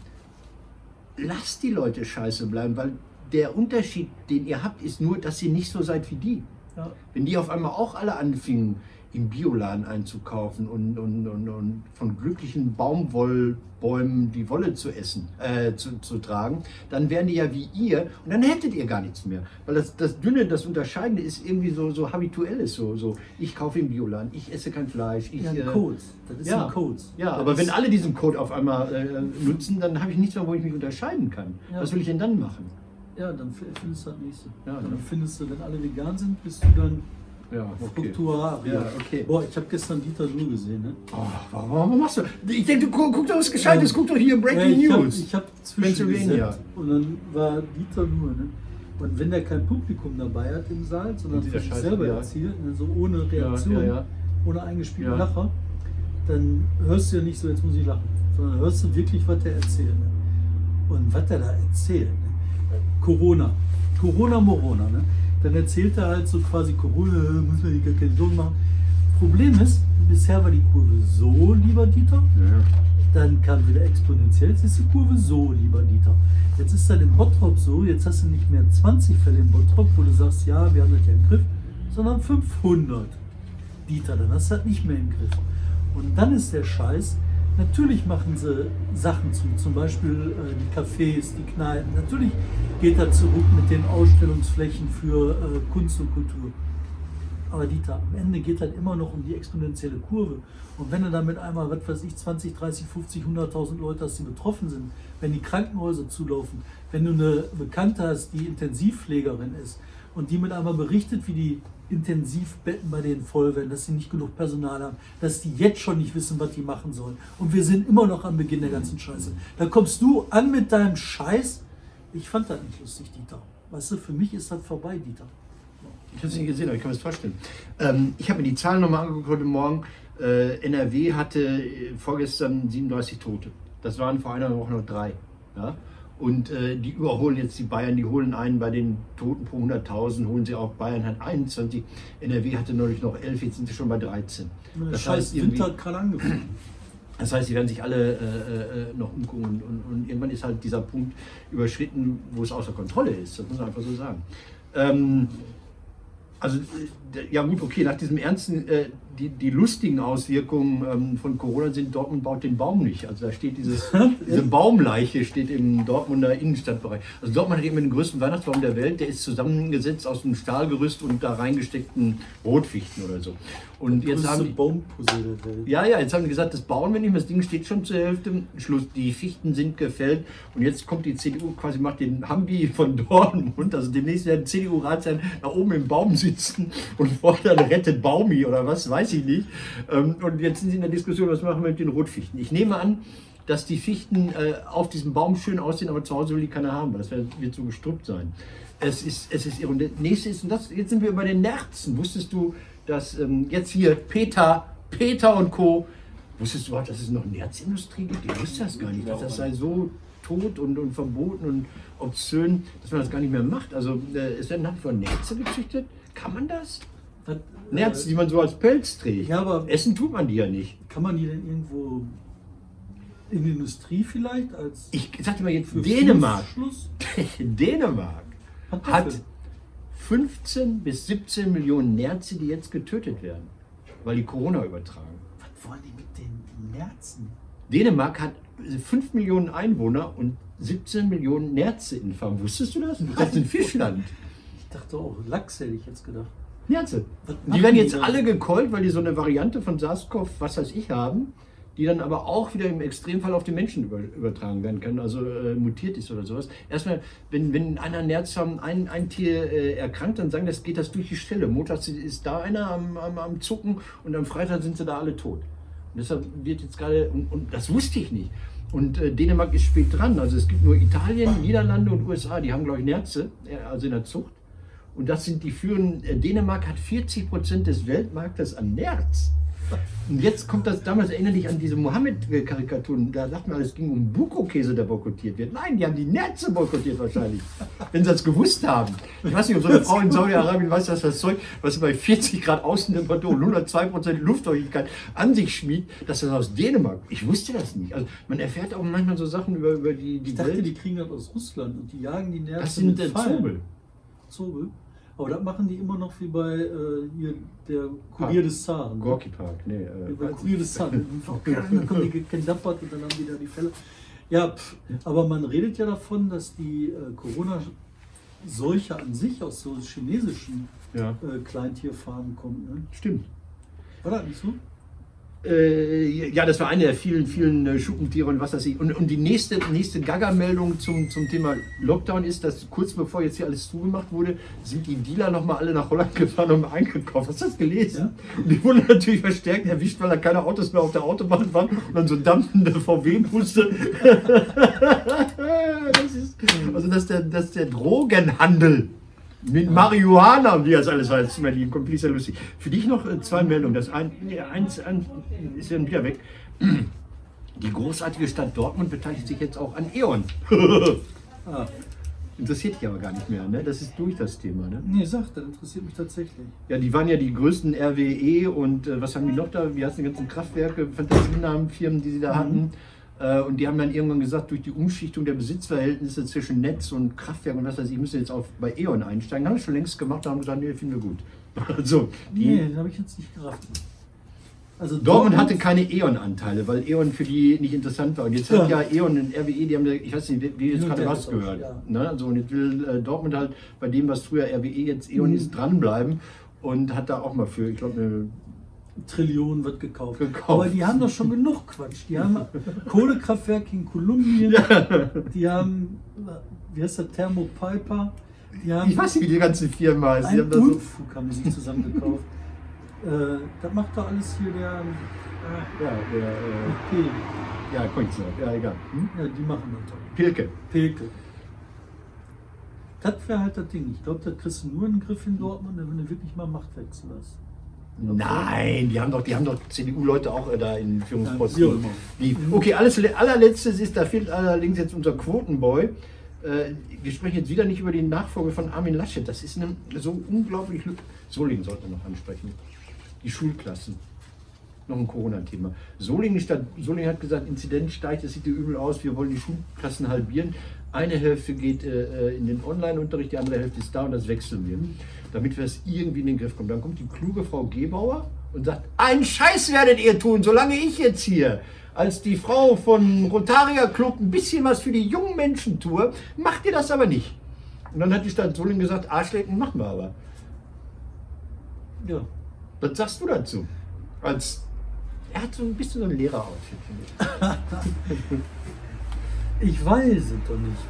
lasst die Leute scheiße bleiben, weil der Unterschied, den ihr habt, ist nur, dass ihr nicht so seid wie die. Ja. Wenn die auf einmal auch alle anfingen, im Bioladen einzukaufen und, und, und, und, von glücklichen Baumwollbäumen die Wolle zu essen, äh, zu, zu, tragen, dann wären die ja wie ihr und dann hättet ihr gar nichts mehr. Weil das, das Dünne, das Unterscheidende ist irgendwie so, so habituelles, so, so ich kaufe im Bioladen, ich esse kein Fleisch. Ich, ja, ein äh, Code. Das ist ja, ein Code. Ja, das aber wenn alle diesen Code auf einmal äh, nutzen, dann habe ich nichts mehr, wo ich mich unterscheiden kann. Ja. Was will ich denn dann machen? Ja, dann findest du das nächste. Ja, dann ne? findest du, wenn alle vegan sind, bist du dann ja, okay. Ja, okay. Boah, ich habe gestern Dieter Nuhr gesehen. Ne? Oh, warum, warum machst du? Ich denke, du guck, guck doch was Gescheites, guck doch hier Breaking ja, News. ich habe hab Pennsylvania. Und dann war Dieter Nuhr. Ne? Und wenn der kein Publikum dabei hat im Saal, sondern sich selber ja. erzählt, ne? so ohne Reaktion, ja, ohne eingespielten Lacher, dann hörst du ja nicht so, jetzt muss ich lachen, sondern hörst du wirklich, was der erzählt. Ne? Und was der da erzählt. Corona. Corona Morona. Ne? Dann erzählt er halt so quasi Corona, muss man gar keine Sorgen machen. Problem ist, bisher war die Kurve so, lieber Dieter. Ja. Dann kam wieder exponentiell, jetzt ist die Kurve so, lieber Dieter. Jetzt ist dann im Bottrop so, jetzt hast du nicht mehr 20 Fälle im Bottrop, wo du sagst, ja, wir haben das ja im Griff, sondern 500. Dieter, dann hast du das nicht mehr im Griff. Und dann ist der Scheiß, Natürlich machen sie Sachen zu, zum Beispiel äh, die Cafés, die Kneipen. Natürlich geht er zurück mit den Ausstellungsflächen für äh, Kunst und Kultur. Aber Dieter, am Ende geht halt immer noch um die exponentielle Kurve. Und wenn du damit einmal, was weiß ich, 20, 30, 50, 100.000 Leute hast, die betroffen sind, wenn die Krankenhäuser zulaufen, wenn du eine Bekannte hast, die Intensivpflegerin ist und die mit einmal berichtet, wie die Intensivbetten bei denen voll werden, dass sie nicht genug Personal haben, dass die jetzt schon nicht wissen, was die machen sollen. Und wir sind immer noch am Beginn der ganzen Scheiße. Da kommst du an mit deinem Scheiß. Ich fand das nicht lustig, Dieter. Weißt du, für mich ist das vorbei, Dieter. Ich habe es nicht gesehen, aber ich kann mir das vorstellen. Ähm, ich habe mir die Zahlen nochmal angeguckt heute Morgen. Äh, NRW hatte äh, vorgestern 37 Tote. Das waren vor einer Woche noch drei. Ja? Und äh, die überholen jetzt die Bayern, die holen einen bei den Toten pro 100.000, holen sie auch Bayern hat 21, NRW hatte neulich noch 11, jetzt sind sie schon bei 13. Das Scheiß heißt, Winter hat gerade angefangen. Das heißt, sie werden sich alle äh, äh, noch umgucken und, und, und, irgendwann ist halt dieser Punkt überschritten, wo es außer Kontrolle ist. Das muss man einfach so sagen. Ähm, also, ja gut, okay, nach diesem ernsten äh, die, die lustigen Auswirkungen ähm, von Corona sind, Dortmund baut den Baum nicht. Also da steht dieses, diese Baumleiche steht im Dortmunder Innenstadtbereich. Also Dortmund hat eben den größten Weihnachtsbaum der Welt, der ist zusammengesetzt aus einem Stahlgerüst und da reingesteckten Rotfichten oder so. Und jetzt haben die, Baumpuzzle der Welt. Ja, ja, jetzt haben die gesagt, das bauen wir nicht mehr, das Ding steht schon zur Hälfte. Schluss, die Fichten sind gefällt und jetzt kommt die CDU quasi macht den Hambi von Dortmund. Also demnächst werden CDU-Rat sein, da oben im Baum sitzen und fordern rettet Baumi oder was weiß ich nicht. Ähm, und jetzt sind Sie in der Diskussion, was machen wir mit den Rotfichten? Ich nehme an, dass die Fichten äh, auf diesem Baum schön aussehen, aber zu Hause will die keiner haben, weil das wird so gestruppt sein. Es ist, es ist irre. Und nächste ist, und das, jetzt sind wir bei den Nerzen. Wusstest du, dass ähm, jetzt hier Peter, Peter und Co. Wusstest du überhaupt, dass es noch Nerzindustrie gibt? Ich wusste das gar nicht, dass das sei so tot und, und verboten und obszön, dass man das gar nicht mehr macht. Also äh, es werden nach wie vor Nerze gezüchtet. Kann man das? Was, Nerzen, die man so als Pelz trägt. Ja, aber Essen tut man die ja nicht. kann man die denn irgendwo in die Industrie vielleicht als Ich sag dir mal jetzt, für Dänemark. Schluss? Dänemark Hat hat dafür- 15 bis 17 Millionen Nerze, die jetzt getötet werden, weil die Corona übertragen. Was wollen die mit den Nerzen? Dänemark hat 5 Millionen Einwohner und 17 Millionen Nerze in Farm. Wusstest du das? Das ist ein Fischland. Ich dachte auch, Lachs hätte ich jetzt gedacht. Nerze. Was Die werden jetzt alle gekeult, weil die so eine Variante von SARS-CoV, was weiß ich, haben, die dann aber auch wieder im Extremfall auf die Menschen über, übertragen werden können, also äh, mutiert ist oder sowas. Erstmal, wenn, wenn einer Nerz haben, ein, ein Tier äh, erkrankt, dann sagen, das geht das durch die Stelle. Montags ist da einer am, am, am Zucken und am Freitag sind sie da alle tot. Und deshalb wird jetzt gerade, und, und das wusste ich nicht. Und äh, Dänemark ist spät dran. Also es gibt nur Italien, Niederlande und USA, die haben, glaube ich, Nerze, äh, also in der Zucht. Und das sind die führenden. äh, Dänemark hat 40 Prozent des Weltmarktes an Nerz. Und jetzt kommt das, damals erinnere ich an diese Mohammed-Karikaturen, da sagt man, es ging um Buko-Käse, der boykottiert wird. Nein, die haben die Nerze boykottiert wahrscheinlich, wenn sie das gewusst haben. Ich weiß nicht, ob so eine Frau in Saudi-Arabien weiß, dass das Zeug, was bei 40 Grad Außentemperatur und 102 Prozent Luftfeuchtigkeit an sich schmiegt, dass das aus Dänemark, ich wusste das nicht. Also man erfährt auch manchmal so Sachen über, über die, die Ich dachte, Welt. die kriegen das aus Russland und die jagen die Nerzen das sind mit Pfeilen. Zobel. Zobel. Aber das machen die immer noch wie bei äh, hier der Kurier des Zaren. ne? Gorki Park, nee. Äh, Wie bei Kurier des Zaren. dann kommen die gedampert und dann haben die da die Fälle. Ja, pff, aber man redet ja davon, dass die äh, Corona-Seuche an sich aus so chinesischen ja, äh, Kleintierfarmen kommt. Ne? stimmt. War das nicht so? Äh, ja, das war eine der vielen, vielen äh, Schuppentiere und was weiß ich. Und, und die nächste, nächste Gaga-Meldung zum, zum Thema Lockdown ist, dass kurz bevor jetzt hier alles zugemacht wurde, sind die Dealer nochmal alle nach Holland gefahren und eingekauft. Hast du das gelesen? Und die wurden natürlich verstärkt erwischt, weil da keine Autos mehr auf der Autobahn waren und dann so dampfende VW-Busse. das ist, also das ist, der, das ist der Drogenhandel. Mit Marihuana und wie das alles heißt, finde ich sehr lustig. Für dich noch äh, zwei Meldungen. Das ein, nee, eins, ein, ist dann wieder weg. Die großartige Stadt Dortmund beteiligt sich jetzt auch an E.ON. Ah, Interessiert dich aber gar nicht mehr, ne? Das ist durch das Thema, ne? nee, sag, das interessiert mich tatsächlich. Ja, die waren ja die größten RWE und äh, was haben die noch da? Wie heißen die ganzen Kraftwerke, Fantasienamenfirmen, die sie da hatten? Äh, und die haben dann irgendwann gesagt, durch die Umschichtung der Besitzverhältnisse zwischen Netz und Kraftwerk und was weiß ich, müssen jetzt auch bei E.ON einsteigen. Haben wir schon längst gemacht und haben gesagt, nee, finden wir gut. Also, die, Nee, das habe ich jetzt nicht gerafft. Also Dortmund hatte keine E.ON-Anteile, weil E.ON für die nicht interessant war. Und jetzt hat ja E.ON und RWE, die haben, ich weiß nicht, wie jetzt gerade was gehört. ja. Ne? Also, und jetzt will äh, Dortmund halt bei dem, was früher RWE jetzt E.ON Mhm. ist, dranbleiben und hat da auch mal für, ich glaube, eine Trillionen wird gekauft. Gekauft. Aber die haben doch schon genug Quatsch. Die haben Kohlekraftwerk in Kolumbien, die haben, wie heißt der, Thermopiper, die haben Ich weiß nicht, wie die ganze Firma heißt. Die haben da so, Unfug haben die sich zusammen gekauft. äh, das macht doch alles hier der äh, ja, der, äh, P. ja, Koinzer, ja, egal. Hm? Ja, die machen das doch. Pilke. Pilke. Das wäre halt das Ding. Ich glaube, da kriegst du nur einen Griff in Dortmund, wenn du wirklich mal Machtwechsel hast. Nein, die haben doch, die haben doch CDU-Leute auch äh, da in Führungsposten. immer. Die, okay, alles allerletztes ist, da fehlt allerdings jetzt unser Quotenboy. Äh, wir sprechen jetzt wieder nicht über die Nachfolge von Armin Laschet. Das ist eine, so unglaublich. sollten wir noch ansprechen. Die Schulklassen. Noch ein Corona-Thema. Solingen, Stadt, hat gesagt, Inzidenz steigt, es sieht übel aus, wir wollen die Schulklassen halbieren. Eine Hälfte geht äh, in den Online-Unterricht, die andere Hälfte ist da und das wechseln wir, damit wir es irgendwie in den Griff kommen. Dann kommt die kluge Frau Gebauer und sagt, einen Scheiß werdet ihr tun, solange ich jetzt hier als die Frau von Rotaria Club ein bisschen was für die jungen Menschen tue, macht ihr das aber nicht. Und dann hat die Stadt Solingen gesagt, Arschlecken machen wir aber. Ja. Was sagst du dazu? Als er hat so ein bisschen so ein Lehrer-Outfit, finde ich. Ich weiß es doch nicht.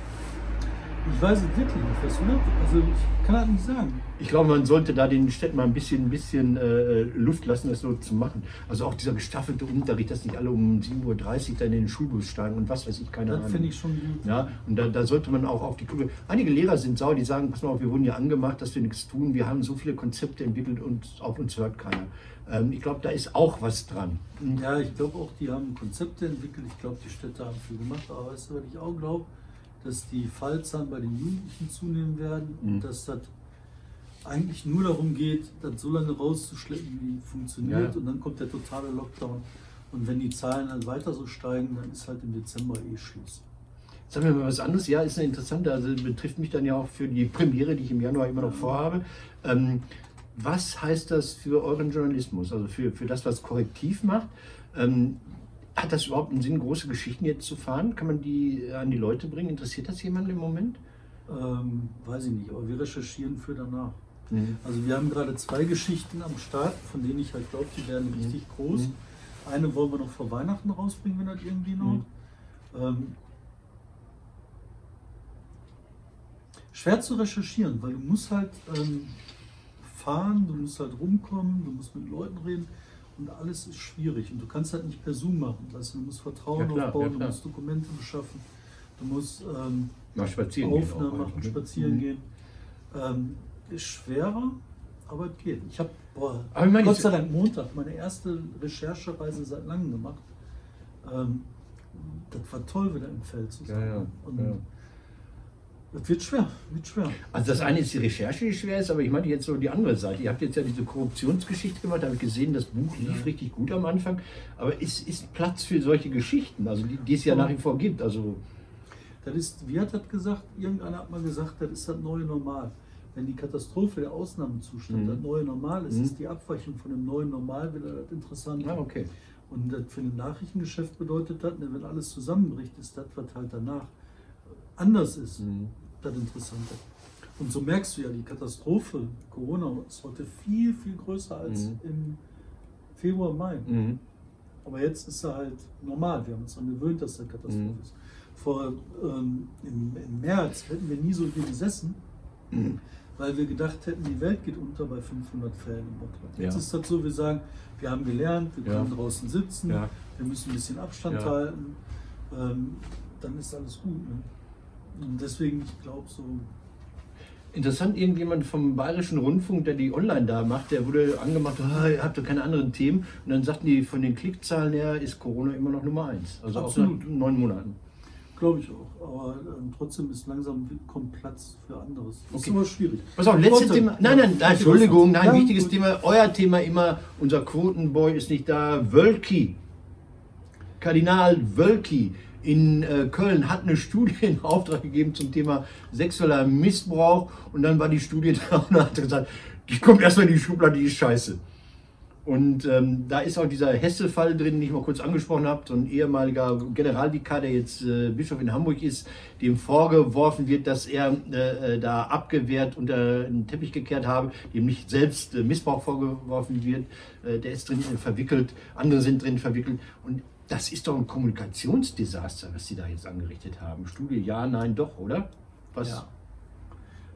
Ich weiß es wirklich nicht, was du Also ich kann das nicht sagen. Ich glaube, man sollte da den Städten mal ein bisschen, ein bisschen äh, Luft lassen, das so zu machen. Also auch dieser gestaffelte Unterricht, dass nicht alle um 7.30 Uhr dann in den Schulbus steigen und was weiß ich, keine das Ahnung. Das finde ich schon gut. Ja, und da, da, sollte man auch auf die Kluge. Einige Lehrer sind sauer, die sagen, pass mal auf, wir wurden ja angemacht, dass wir nichts tun. Wir haben so viele Konzepte entwickelt und auf uns hört keiner. Ähm, ich glaube, da ist auch was dran. Ja, ich glaube auch, die haben Konzepte entwickelt. Ich glaube, die Städte haben viel gemacht. Aber weißt du, was ich auch glaube? dass die Fallzahlen bei den Jugendlichen zunehmen werden mhm. und dass das eigentlich nur darum geht, das so lange rauszuschleppen, wie funktioniert ja. und dann kommt der totale Lockdown. Und wenn die Zahlen halt weiter so steigen, dann ist halt im Dezember eh Schluss. Sagen wir mal was anderes. Ja, ist eine interessante, also betrifft mich dann ja auch für die Premiere, die ich im Januar immer noch vorhabe. Ähm, was heißt das für euren Journalismus, also für, für das, was Korrektiv macht? Ähm, hat das überhaupt einen Sinn, große Geschichten jetzt zu fahren? Kann man die an die Leute bringen? Interessiert das jemand im Moment? Ähm, weiß ich nicht, aber wir recherchieren für danach. Mhm. Also wir haben gerade zwei Geschichten am Start, von denen ich halt glaube, die werden mhm. richtig groß. Mhm. Eine wollen wir noch vor Weihnachten rausbringen, wenn das irgendwie noch. Mhm. Ähm, schwer zu recherchieren, weil du musst halt ähm, fahren, du musst halt rumkommen, du musst mit Leuten reden und alles ist schwierig. Und du kannst halt nicht per Zoom machen. Also du musst Vertrauen ja, klar, aufbauen, ja, du musst Dokumente beschaffen, du musst ähm, Aufnahmen machen, ne? spazieren mhm. gehen. Ähm, ist schwerer, aber es geht. Ich habe Gott sei Dank Montag meine erste Recherchereise seit langem gemacht. Ähm, das war toll, wieder im Feld zu sein. Ja, und das wird schwer, wird schwer. Also das eine ist die Recherche, die schwer ist, aber ich meine jetzt so die andere Seite. Ihr habt jetzt ja diese Korruptionsgeschichte gemacht, da habe ich gesehen, das Buch lief ja. richtig gut am Anfang. Aber ist, ist Platz für solche Geschichten, also die, die es ja nach wie vor gibt. Also das ist, wie hat das gesagt? Irgendeiner hat mal gesagt, das ist das neue Normal. Wenn die Katastrophe der Ausnahmezustand mhm. das neue Normal ist, mhm. ist die Abweichung von dem neuen Normal wieder das Interessante. Ah, okay. Und das für ein Nachrichtengeschäft bedeutet das, ne, wenn alles zusammenbricht, ist das, was halt danach anders ist. Mhm das Interessante. Und so merkst du ja, die Katastrophe Corona ist heute viel, viel größer als mhm. im Februar, Mai. Mhm. Aber jetzt ist er halt normal. Wir haben uns daran gewöhnt, dass er Katastrophe mhm. ist. Vor, ähm, im, im, März hätten wir nie so hier gesessen, mhm. weil wir gedacht hätten, die Welt geht unter bei 500 Fällen im Monat. Jetzt ja. ist das so, wir sagen, wir haben gelernt, wir können ja. draußen sitzen, ja. wir müssen ein bisschen Abstand halten, ähm, dann ist alles gut. Ne? Und deswegen, ich glaube so. Interessant, irgendjemand vom Bayerischen Rundfunk, der die online da macht, der wurde angemacht, oh, ihr habt doch keine anderen Themen. Und dann sagten die, von den Klickzahlen her ist Corona immer noch Nummer eins. Also Absolut. auch nach neun Monaten. Glaube ich auch. Aber ähm, trotzdem ist langsam kommt Platz für anderes. Das okay. ist immer schwierig. Pass auf, letztes Thema. Nein, nein, nein Entschuldigung, nein, ja, wichtiges gut. Thema. Euer Thema immer, unser Quotenboy ist nicht da. Wölki. Kardinal Wölki in äh, Köln hat eine Studie in Auftrag gegeben zum Thema sexueller Missbrauch und dann war die Studie da und hat gesagt, die kommt erstmal in die Schublade, die ist scheiße. Und ähm, da ist auch dieser Hesse-Fall drin, den ich mal kurz angesprochen habe, so ein ehemaliger Generalvikar, der jetzt äh, Bischof in Hamburg ist, dem vorgeworfen wird, dass er äh, äh da abgewehrt unter den Teppich gekehrt habe, dem nicht selbst äh, Missbrauch vorgeworfen wird. Äh, der ist drin verwickelt, andere sind drin verwickelt. Und das ist doch ein Kommunikationsdesaster, was Sie da jetzt angerichtet haben. Studie ja, nein, doch, oder? Was? Ja.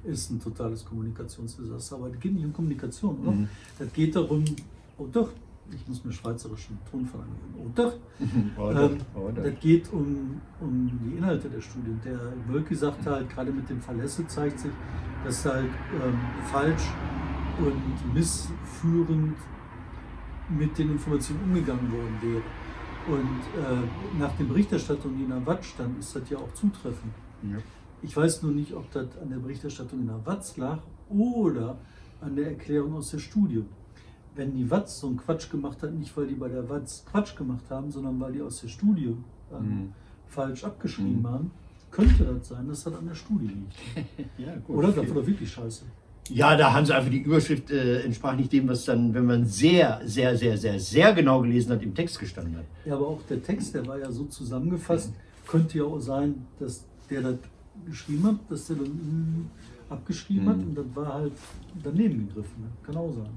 Ist ein totales Kommunikationsdesaster, aber es geht nicht um Kommunikation, oder? Mhm. Das geht darum, oh doch, ich muss mir schweizerischen Tonfall angeben, oh doch. oh doch, ähm, oh doch. Das geht um, um die Inhalte der Studie. Der Wölki sagt halt, gerade mit dem Verlässe zeigt sich, dass halt ähm, falsch und missführend mit den Informationen umgegangen worden wäre. Und äh, nach der Berichterstattung, die in der Watz stand, ist das ja auch zutreffend. Ja. Ich weiß nur nicht, ob das an der Berichterstattung in der Watz lag oder an der Erklärung aus der Studie. Wenn die Watz so einen Quatsch gemacht hat, nicht weil die bei der Watz Quatsch gemacht haben, sondern weil die aus der Studie ähm, mhm. falsch abgeschrieben mhm. haben, könnte das sein, dass das an der Studie liegt. ja, gut, oder das war wirklich scheiße. Ja, da haben sie einfach die Überschrift äh, entsprach nicht dem, was dann, wenn man sehr, sehr, sehr, sehr, sehr genau gelesen hat, im Text gestanden hat. Ja, aber auch der Text, der war ja so zusammengefasst, könnte ja auch sein, dass der das geschrieben hat, dass der dann abgeschrieben mhm. hat und das war halt daneben gegriffen. Ne? Kann auch sein.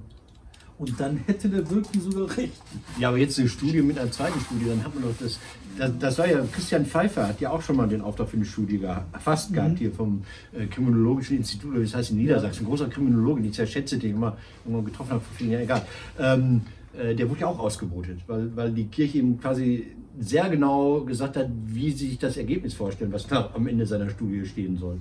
Und dann hätte der Birken sogar recht. Ja, aber jetzt eine Studie mit einer zweiten Studie, dann hat man doch das. Das, das war ja, Christian Pfeiffer hat ja auch schon mal den Auftrag für eine Studie geha- fast gehabt, hier vom äh, Kriminologischen Institut, das heißt in Niedersachsen. Ein großer Kriminologe, den ich sehr schätze, den ich immer irgendwann getroffen habe vor vielen Jahren, egal. Ähm, äh, der wurde ja auch ausgebotet, weil, weil die Kirche ihm quasi sehr genau gesagt hat, wie sie sich das Ergebnis vorstellen, was da am Ende seiner Studie stehen soll.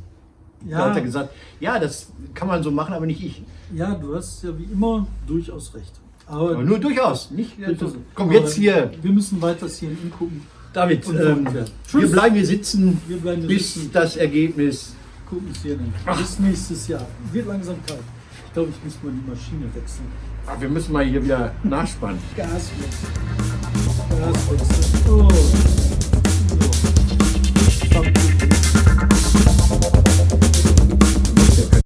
Da hat er gesagt, ja, das kann man so machen, aber nicht ich. ja, du hast ja wie immer durchaus recht. Aber, Aber nur durchaus, nicht. durchaus- Komm, jetzt hier. Wir müssen weiter CNN gucken. David, ähm, wir bleiben hier sitzen, Wir bleiben hier bis sitzen. das Ergebnis. Gucken CNN. Bis nächstes Jahr. Wird langsam kalt. Ich glaube, ich muss mal die Maschine wechseln. Ach, wir müssen mal hier wieder nachspannen. Gas weg. Gas wechseln. Oh.